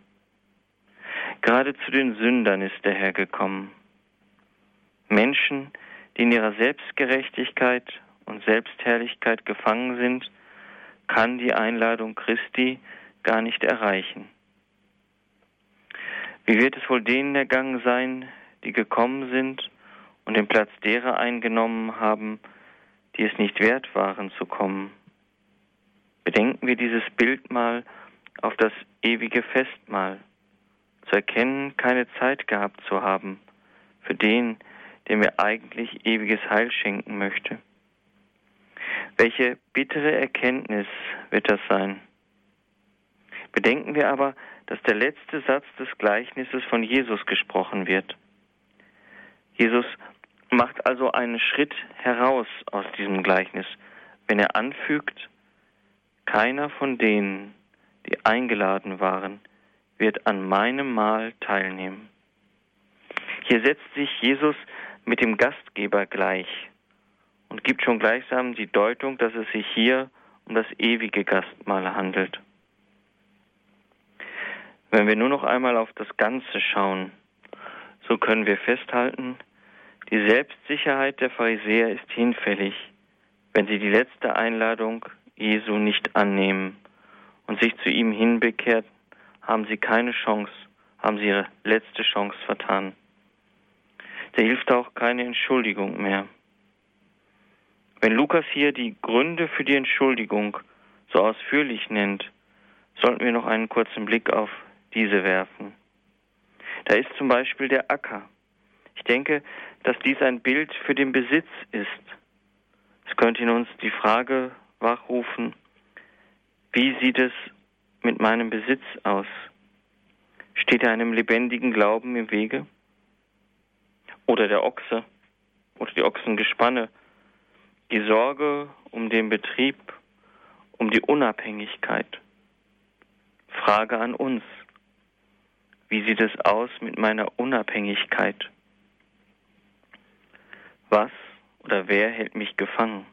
B: Gerade zu den Sündern ist der Herr gekommen. Menschen, die in ihrer Selbstgerechtigkeit und Selbstherrlichkeit gefangen sind, kann die Einladung Christi gar nicht erreichen. Wie wird es wohl denen ergangen sein, die gekommen sind und den Platz derer eingenommen haben, die es nicht wert waren zu kommen? Bedenken wir dieses Bild mal auf das ewige Festmahl, zu erkennen, keine Zeit gehabt zu haben für den, der mir eigentlich ewiges Heil schenken möchte. Welche bittere Erkenntnis wird das sein? Bedenken wir aber, dass der letzte Satz des Gleichnisses von Jesus gesprochen wird. Jesus macht also einen Schritt heraus aus diesem Gleichnis, wenn er anfügt, keiner von denen, die eingeladen waren, wird an meinem Mahl teilnehmen. Hier setzt sich Jesus mit dem Gastgeber gleich und gibt schon gleichsam die Deutung, dass es sich hier um das ewige Gastmahl handelt. Wenn wir nur noch einmal auf das Ganze schauen, so können wir festhalten, die Selbstsicherheit der Pharisäer ist hinfällig, wenn sie die letzte Einladung Jesu nicht annehmen und sich zu ihm hinbekehrt, haben sie keine Chance, haben sie ihre letzte Chance vertan. Da hilft auch keine Entschuldigung mehr. Wenn Lukas hier die Gründe für die Entschuldigung so ausführlich nennt, sollten wir noch einen kurzen Blick auf diese werfen. Da ist zum Beispiel der Acker. Ich denke, dass dies ein Bild für den Besitz ist. Es könnte in uns die Frage wachrufen, wie sieht es mit meinem Besitz aus? Steht er einem lebendigen Glauben im Wege? Oder der Ochse oder die Ochsengespanne? Die Sorge um den Betrieb, um die Unabhängigkeit. Frage an uns. Wie sieht es aus mit meiner Unabhängigkeit? Was oder wer hält mich gefangen?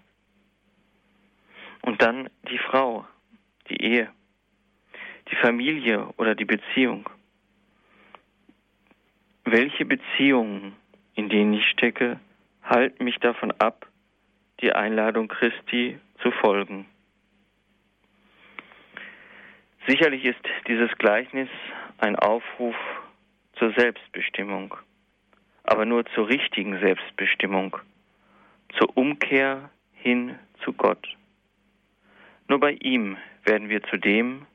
B: Und dann die Frau, die Ehe, die Familie oder die Beziehung. Welche Beziehungen, in denen ich stecke, halten mich davon ab, die Einladung Christi zu folgen? Sicherlich ist dieses Gleichnis ein Aufruf zur Selbstbestimmung, aber nur zur richtigen Selbstbestimmung, zur Umkehr hin zu Gott. Nur bei ihm werden wir zu dem,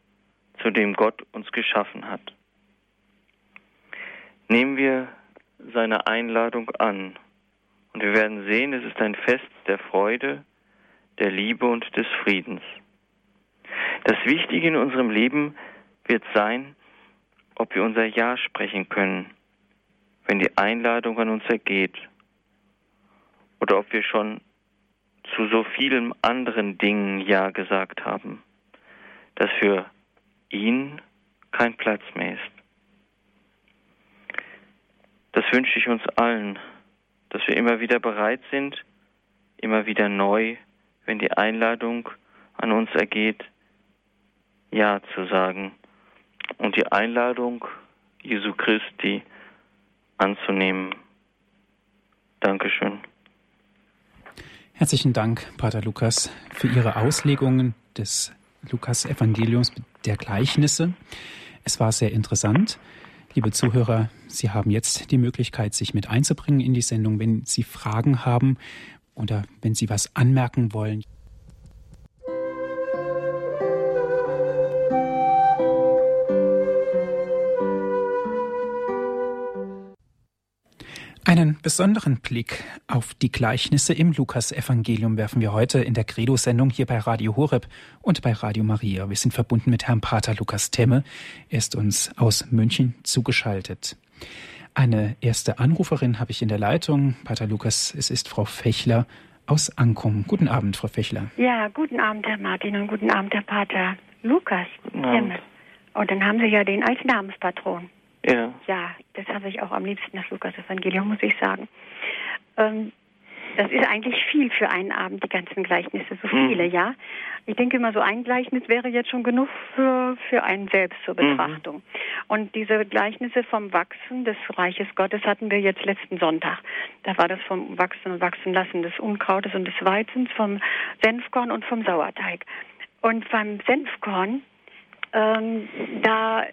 B: zu dem Gott uns geschaffen hat. Nehmen wir seine Einladung an und wir werden sehen, es ist ein Fest der Freude, der Liebe und des Friedens. Das Wichtige in unserem Leben wird sein, ob wir unser Ja sprechen können, wenn die Einladung an uns ergeht, oder ob wir schon zu so vielen anderen Dingen Ja gesagt haben, dass für ihn kein Platz mehr ist. Das wünsche ich uns allen, dass wir immer wieder bereit sind, immer wieder neu, wenn die Einladung an uns ergeht, Ja zu sagen und die Einladung Jesu Christi anzunehmen. Dankeschön.
A: Herzlichen Dank, Pater Lukas, für Ihre Auslegungen des Lukas-Evangeliums der Gleichnisse. Es war sehr interessant. Liebe Zuhörer, Sie haben jetzt die Möglichkeit, sich mit einzubringen in die Sendung, wenn Sie Fragen haben oder wenn Sie was anmerken wollen. Einen besonderen Blick auf die Gleichnisse im Lukasevangelium werfen wir heute in der Credo-Sendung hier bei Radio Horeb und bei Radio Maria. Wir sind verbunden mit Herrn Pater Lukas Temme. Er ist uns aus München zugeschaltet. Eine erste Anruferin habe ich in der Leitung. Pater Lukas, es ist Frau Fechler aus Ankum. Guten Abend, Frau Fechler.
C: Ja, guten Abend, Herr Martin, und guten Abend, Herr Pater Lukas Temme. Und dann haben Sie ja den als Namenspatron.
B: Ja.
C: Ja, das habe ich auch am liebsten, das Lukas-Evangelium, muss ich sagen. Ähm, das ist eigentlich viel für einen Abend, die ganzen Gleichnisse, so viele, mhm. ja. Ich denke immer, so ein Gleichnis wäre jetzt schon genug für, für einen selbst zur mhm. Betrachtung. Mhm. Und diese Gleichnisse vom Wachsen des Reiches Gottes hatten wir jetzt letzten Sonntag. Da war das vom Wachsen und Wachsenlassen des Unkrautes und des Weizens, vom Senfkorn und vom Sauerteig. Und beim Senfkorn, ähm, da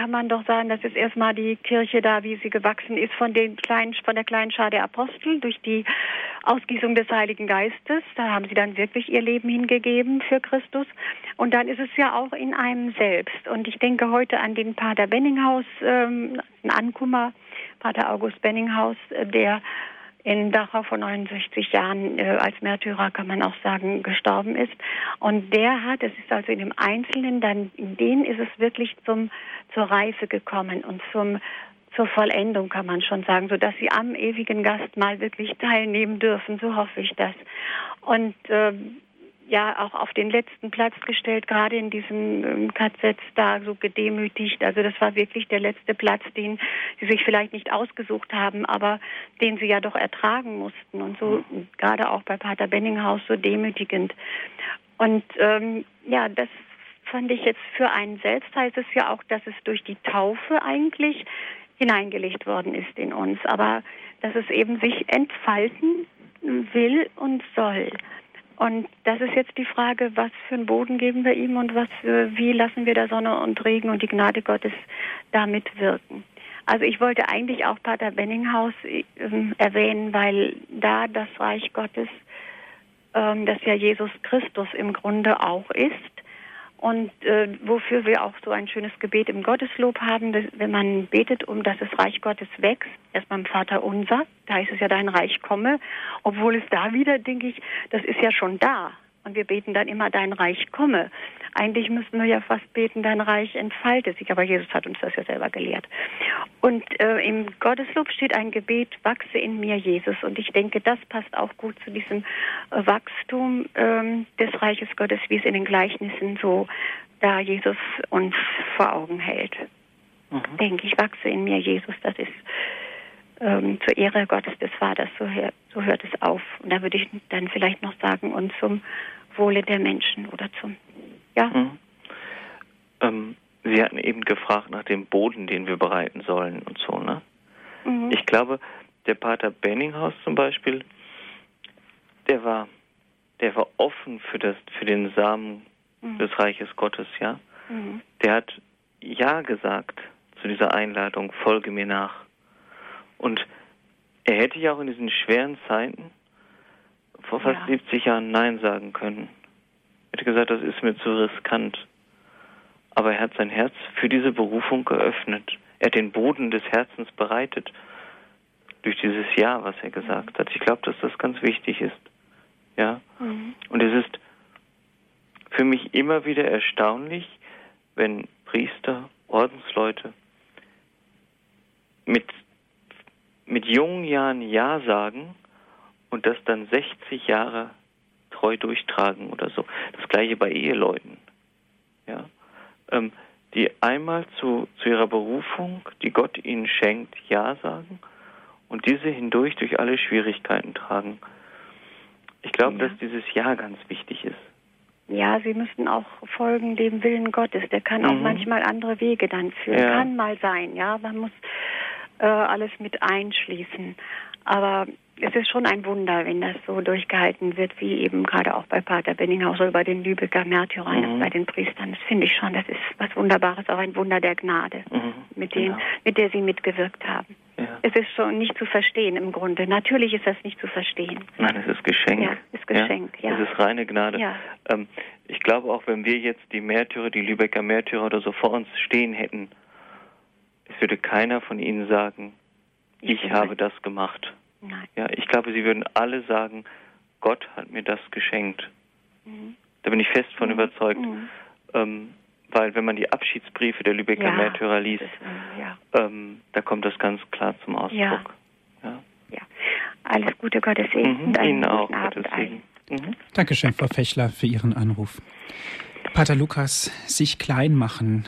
C: kann man doch sagen, das ist erstmal die Kirche da, wie sie gewachsen ist von den kleinen, von der kleinen Schar der Apostel durch die Ausgießung des Heiligen Geistes. Da haben sie dann wirklich ihr Leben hingegeben für Christus. Und dann ist es ja auch in einem selbst. Und ich denke heute an den Pater Benninghaus, ähm, ein Ankummer, Pater August Benninghaus, äh, der in Dachau vor 69 Jahren äh, als Märtyrer, kann man auch sagen, gestorben ist. Und der hat, es ist also in dem Einzelnen, dann in denen ist es wirklich zum, zur Reife gekommen und zum, zur Vollendung, kann man schon sagen, so dass sie am ewigen Gast mal wirklich teilnehmen dürfen. So hoffe ich das. Und äh, ja auch auf den letzten Platz gestellt, gerade in diesem ähm, KZ da so gedemütigt. Also das war wirklich der letzte Platz, den sie sich vielleicht nicht ausgesucht haben, aber den sie ja doch ertragen mussten. Und so mhm. gerade auch bei Pater Benninghaus so demütigend. Und ähm, ja, das fand ich jetzt für einen selbst heißt es ja auch, dass es durch die Taufe eigentlich hineingelegt worden ist in uns, aber dass es eben sich entfalten will und soll. Und das ist jetzt die Frage, was für einen Boden geben wir ihm und was, wie lassen wir da Sonne und Regen und die Gnade Gottes damit wirken. Also ich wollte eigentlich auch Pater Benninghaus äh, erwähnen, weil da das Reich Gottes, ähm, das ja Jesus Christus im Grunde auch ist, und äh, wofür wir auch so ein schönes Gebet im Gotteslob haben, dass, wenn man betet, um dass das Reich Gottes wächst, erst beim Vater unser, da heißt es ja, dein Reich komme, obwohl es da wieder, denke ich, das ist ja schon da. Und wir beten dann immer, dein Reich komme. Eigentlich müssten wir ja fast beten, dein Reich entfalte sich. Aber Jesus hat uns das ja selber gelehrt. Und äh, im Gotteslob steht ein Gebet, wachse in mir, Jesus. Und ich denke, das passt auch gut zu diesem äh, Wachstum ähm, des Reiches Gottes, wie es in den Gleichnissen so da Jesus uns vor Augen hält. Mhm. Denke ich, wachse in mir, Jesus. Das ist ähm, zur Ehre Gottes des Vaters, so, so hört es auf. Und da würde ich dann vielleicht noch sagen, und zum Wohle der Menschen oder zum, ja. Mhm.
B: Ähm, Sie hatten eben gefragt nach dem Boden, den wir bereiten sollen und so, ne? Mhm. Ich glaube, der Pater Benninghaus zum Beispiel, der war, der war offen für das, für den Samen mhm. des Reiches Gottes, ja. Mhm. Der hat Ja gesagt zu dieser Einladung, folge mir nach. Und er hätte ja auch in diesen schweren Zeiten vor fast ja. 70 Jahren Nein sagen können. Er hätte gesagt, das ist mir zu riskant. Aber er hat sein Herz für diese Berufung geöffnet. Er hat den Boden des Herzens bereitet durch dieses Ja, was er gesagt hat. Ich glaube, dass das ganz wichtig ist. Ja. Mhm. Und es ist für mich immer wieder erstaunlich, wenn Priester, Ordensleute mit, mit jungen Jahren Ja sagen und das dann 60 Jahre treu durchtragen oder so. Das gleiche bei Eheleuten. Ja. Ähm, die einmal zu, zu ihrer Berufung, die Gott ihnen schenkt, Ja sagen und diese hindurch durch alle Schwierigkeiten tragen. Ich glaube, ja. dass dieses Ja ganz wichtig ist.
C: Ja, sie müssten auch folgen dem Willen Gottes. Der kann mhm. auch manchmal andere Wege dann führen. Ja. Kann mal sein, ja. Man muss äh, alles mit einschließen. Aber es ist schon ein Wunder, wenn das so durchgehalten wird, wie eben gerade auch bei Pater Benninghaus oder bei den Lübecker Märtyrern, mhm. bei den Priestern. Das finde ich schon, das ist was Wunderbares, auch ein Wunder der Gnade, mhm. mit, den, genau. mit der sie mitgewirkt haben. Ja. Es ist schon nicht zu verstehen im Grunde. Natürlich ist das nicht zu verstehen.
B: Nein, es ist Geschenk.
C: Ja, ist Geschenk, ja.
B: ja. Es ist reine Gnade. Ja. Ähm, ich glaube auch, wenn wir jetzt die Märtyrer, die Lübecker Märtyrer oder so vor uns stehen hätten, es würde keiner von ihnen sagen, ich, ich habe das gemacht. Nein. Ja, ich glaube, sie würden alle sagen, Gott hat mir das geschenkt. Mhm. Da bin ich fest von mhm. überzeugt. Mhm. Ähm, weil wenn man die Abschiedsbriefe der Lübecker ja, Märtyrer liest, ist, ja. ähm, da kommt das ganz klar zum Ausdruck. Ja.
C: ja. ja. Alles Gute, Gottes Segen.
B: Mhm, und Ihnen auch, Gottes Segen.
A: Mhm. Dankeschön, Frau Fechler, für Ihren Anruf. Pater Lukas, sich klein machen,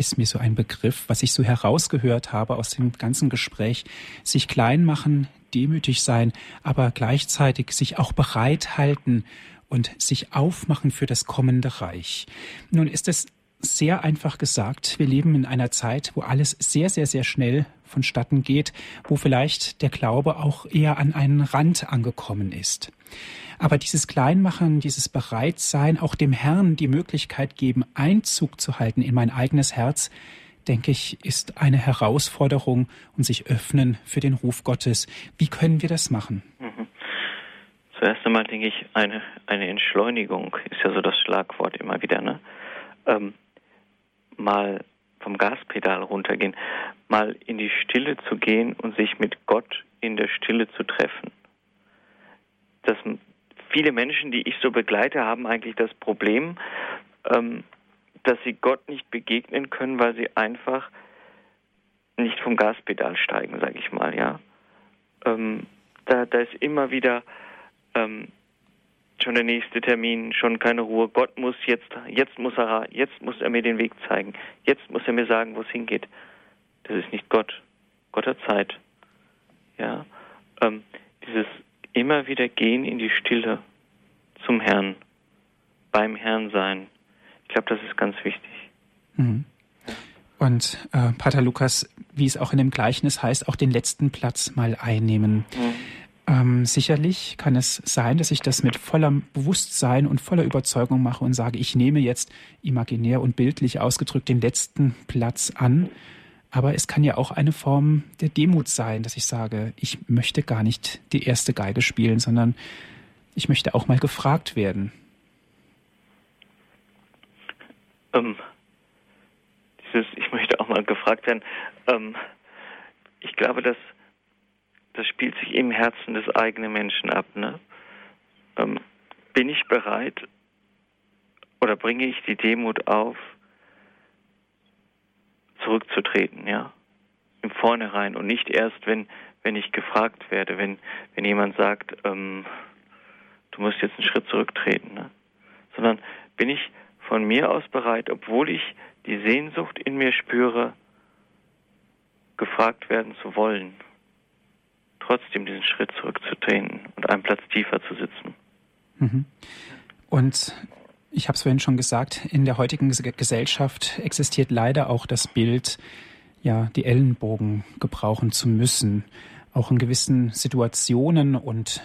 A: ist mir so ein Begriff, was ich so herausgehört habe aus dem ganzen Gespräch. Sich klein machen, demütig sein, aber gleichzeitig sich auch bereithalten und sich aufmachen für das kommende Reich. Nun ist es sehr einfach gesagt, wir leben in einer Zeit, wo alles sehr, sehr, sehr schnell vonstatten geht, wo vielleicht der Glaube auch eher an einen Rand angekommen ist. Aber dieses Kleinmachen, dieses Bereitsein, auch dem Herrn die Möglichkeit geben, Einzug zu halten in mein eigenes Herz, denke ich, ist eine Herausforderung und sich öffnen für den Ruf Gottes. Wie können wir das machen? Mhm.
B: Zuerst einmal denke ich, eine, eine Entschleunigung ist ja so das Schlagwort immer wieder. Ne? Ähm, mal vom Gaspedal runtergehen, mal in die Stille zu gehen und sich mit Gott in der Stille zu treffen. Das viele Menschen, die ich so begleite, haben eigentlich das Problem, ähm, dass sie Gott nicht begegnen können, weil sie einfach nicht vom Gaspedal steigen, sage ich mal, ja. Ähm, da, da ist immer wieder ähm, schon der nächste Termin, schon keine Ruhe. Gott muss jetzt, jetzt muss er, jetzt muss er mir den Weg zeigen. Jetzt muss er mir sagen, wo es hingeht. Das ist nicht Gott. Gott hat Zeit. Ja. Ähm, dieses immer wieder gehen in die Stille zum Herrn, beim Herrn sein. Ich glaube, das ist ganz wichtig.
A: Mhm. Und äh, Pater Lukas, wie es auch in dem Gleichnis heißt, auch den letzten Platz mal einnehmen. Mhm. Ähm, sicherlich kann es sein, dass ich das mit vollem Bewusstsein und voller Überzeugung mache und sage, ich nehme jetzt imaginär und bildlich ausgedrückt den letzten Platz an. Aber es kann ja auch eine Form der Demut sein, dass ich sage, ich möchte gar nicht die erste Geige spielen, sondern ich möchte auch mal gefragt werden.
B: Ähm, dieses, ich möchte auch mal gefragt werden. Ähm, ich glaube, dass das spielt sich im Herzen des eigenen Menschen ab. Ne? Ähm, bin ich bereit oder bringe ich die Demut auf, zurückzutreten, ja, im Vornherein und nicht erst, wenn, wenn ich gefragt werde, wenn, wenn jemand sagt, ähm, du musst jetzt einen Schritt zurücktreten, ne? sondern bin ich von mir aus bereit, obwohl ich die Sehnsucht in mir spüre, gefragt werden zu wollen, trotzdem diesen Schritt zurückzutreten und einen Platz tiefer zu sitzen.
A: Mhm. Und ich habe es vorhin schon gesagt, in der heutigen Gesellschaft existiert leider auch das Bild, ja, die Ellenbogen gebrauchen zu müssen, auch in gewissen Situationen und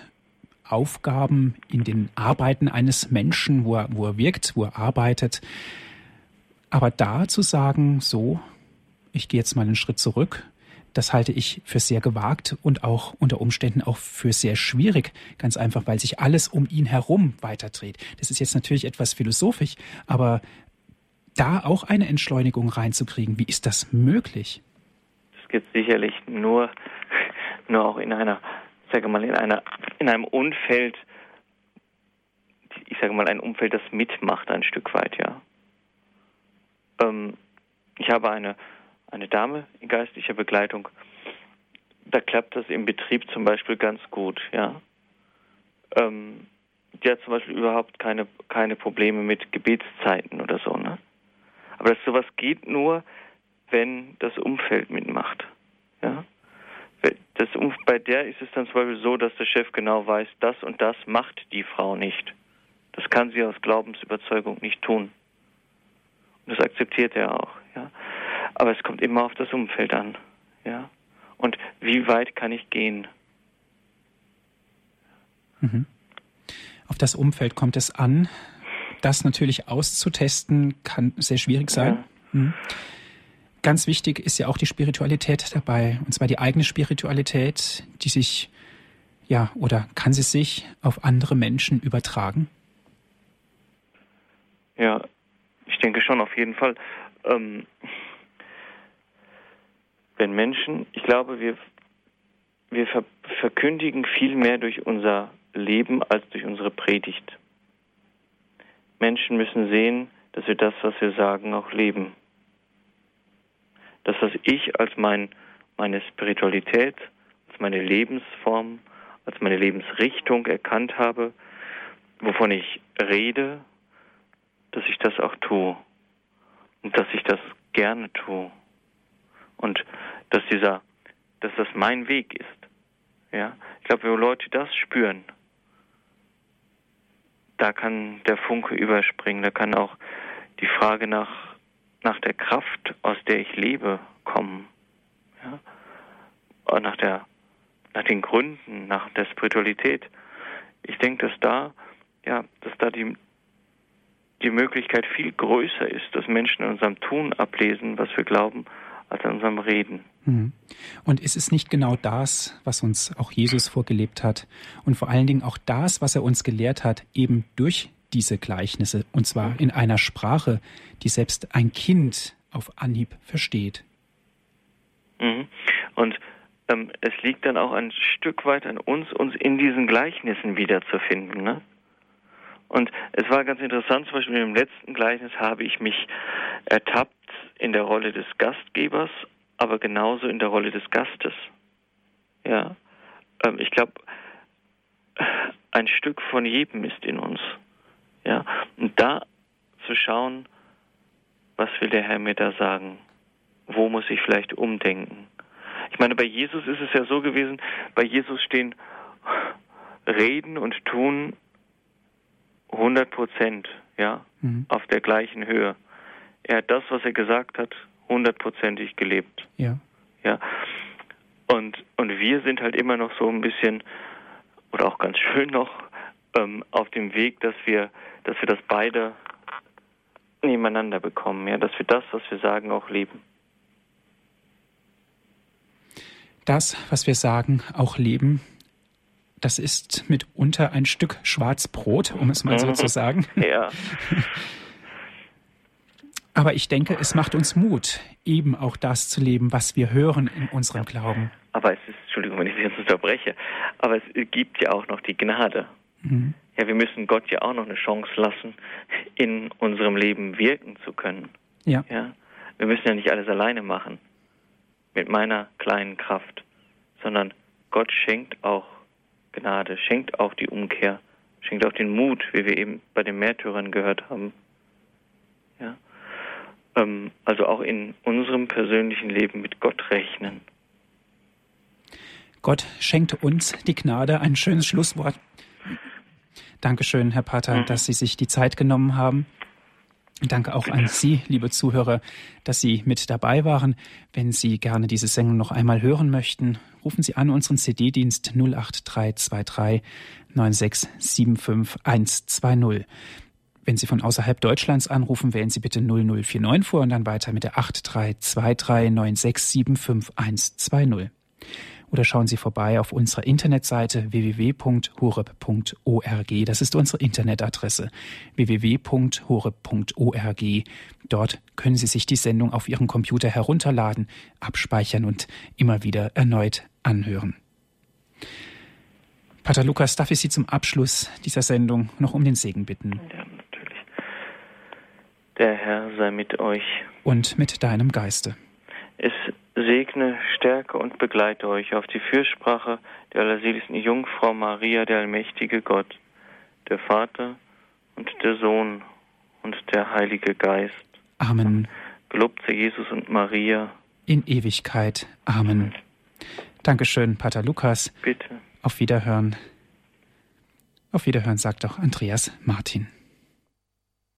A: Aufgaben in den Arbeiten eines Menschen, wo er, wo er wirkt, wo er arbeitet. Aber da zu sagen, so, ich gehe jetzt mal einen Schritt zurück, das halte ich für sehr gewagt und auch unter Umständen auch für sehr schwierig. Ganz einfach, weil sich alles um ihn herum weiterdreht. Das ist jetzt natürlich etwas philosophisch, aber da auch eine Entschleunigung reinzukriegen, wie ist das möglich?
B: Das gibt sicherlich nur, nur auch in einer, sage mal, in einer, in einem Umfeld, ich sage mal, ein Umfeld, das mitmacht ein Stück weit, ja. Ähm, ich habe eine eine Dame in geistlicher Begleitung, da klappt das im Betrieb zum Beispiel ganz gut, ja. Ähm, die hat zum Beispiel überhaupt keine, keine Probleme mit Gebetszeiten oder so, ne? Aber das, sowas geht nur, wenn das Umfeld mitmacht, ja. Das, bei der ist es dann zum Beispiel so, dass der Chef genau weiß, das und das macht die Frau nicht. Das kann sie aus Glaubensüberzeugung nicht tun. Und das akzeptiert er auch. Aber es kommt immer auf das Umfeld an. Ja? Und wie weit kann ich gehen?
A: Mhm. Auf das Umfeld kommt es an. Das natürlich auszutesten kann sehr schwierig sein. Ja. Mhm. Ganz wichtig ist ja auch die Spiritualität dabei, und zwar die eigene Spiritualität, die sich, ja, oder kann sie sich auf andere Menschen übertragen?
B: Ja, ich denke schon auf jeden Fall. Ähm, wenn Menschen, ich glaube, wir, wir ver verkündigen viel mehr durch unser Leben als durch unsere Predigt. Menschen müssen sehen, dass wir das, was wir sagen, auch leben. Das, was ich als mein, meine Spiritualität, als meine Lebensform, als meine Lebensrichtung erkannt habe, wovon ich rede, dass ich das auch tue und dass ich das gerne tue und dass dieser, dass das mein Weg ist. Ja, ich glaube, wenn Leute das spüren, da kann der Funke überspringen, da kann auch die Frage nach, nach der Kraft, aus der ich lebe, kommen. Ja? Nach, der, nach den Gründen, nach der Spiritualität. Ich denke, dass da, ja, dass da die, die Möglichkeit viel größer ist, dass Menschen in unserem Tun ablesen, was wir glauben, als in unserem Reden.
A: Mhm. Und ist es nicht genau das, was uns auch Jesus vorgelebt hat und vor allen Dingen auch das, was er uns gelehrt hat, eben durch diese Gleichnisse und zwar in einer Sprache, die selbst ein Kind auf Anhieb versteht?
B: Mhm. Und ähm, es liegt dann auch ein Stück weit an uns, uns in diesen Gleichnissen wiederzufinden. Ne? Und es war ganz interessant, zum Beispiel im letzten Gleichnis habe ich mich ertappt in der Rolle des Gastgebers, aber genauso in der Rolle des Gastes. Ja, ähm, ich glaube, ein Stück von jedem ist in uns. Ja, und da zu schauen, was will der Herr mir da sagen? Wo muss ich vielleicht umdenken? Ich meine, bei Jesus ist es ja so gewesen, bei Jesus stehen Reden und Tun 100 Prozent, ja, mhm. auf der gleichen Höhe. Er hat das, was er gesagt hat, hundertprozentig gelebt.
A: Ja.
B: Ja. Und, und wir sind halt immer noch so ein bisschen, oder auch ganz schön noch, ähm, auf dem Weg, dass wir, dass wir das beide nebeneinander bekommen, ja, dass wir das, was wir sagen, auch leben.
A: Das, was wir sagen, auch leben, das ist mitunter ein Stück Schwarzbrot, um es mal so zu sagen. *laughs*
B: Ja.
A: Aber ich denke, es macht uns Mut, eben auch das zu leben, was wir hören in unserem Glauben.
B: Aber es ist, Entschuldigung, wenn ich Sie jetzt unterbreche, aber es gibt ja auch noch die Gnade. Mhm. Ja, wir müssen Gott ja auch noch eine Chance lassen, in unserem Leben wirken zu können.
A: Ja.
B: ja. Wir müssen ja nicht alles alleine machen, mit meiner kleinen Kraft, sondern Gott schenkt auch Gnade, schenkt auch die Umkehr, schenkt auch den Mut, wie wir eben bei den Märtyrern gehört haben. Ja. Ähm, also auch in unserem persönlichen Leben mit Gott rechnen.
A: Gott schenkt uns die Gnade. Ein schönes Schlusswort. Dankeschön, Herr Pater, mhm. dass Sie sich die Zeit genommen haben. Danke auch an Sie, liebe Zuhörer, dass Sie mit dabei waren. Wenn Sie gerne diese Sendung noch einmal hören möchten, rufen Sie an unseren CD-Dienst 08323 9675 120. Wenn Sie von außerhalb Deutschlands anrufen, wählen Sie bitte 0049 vor und dann weiter mit der 832396752120. Oder schauen Sie vorbei auf unserer Internetseite www.horeb.org. Das ist unsere Internetadresse www.horeb.org. Dort können Sie sich die Sendung auf Ihrem Computer herunterladen, abspeichern und immer wieder erneut anhören. Pater Lukas, darf ich Sie zum Abschluss dieser Sendung noch um den Segen bitten?
B: Ja, natürlich. Der Herr sei mit euch.
A: Und mit deinem Geiste.
B: Es segne, stärke und begleite euch auf die Fürsprache der allerseligsten Jungfrau Maria, der allmächtige Gott, der Vater und der Sohn und der Heilige Geist.
A: Amen.
B: Gelobt sei Jesus und Maria.
A: In Ewigkeit. Amen. Dankeschön, Pater Lukas.
B: Bitte.
A: Auf Wiederhören. Auf Wiederhören sagt auch Andreas Martin.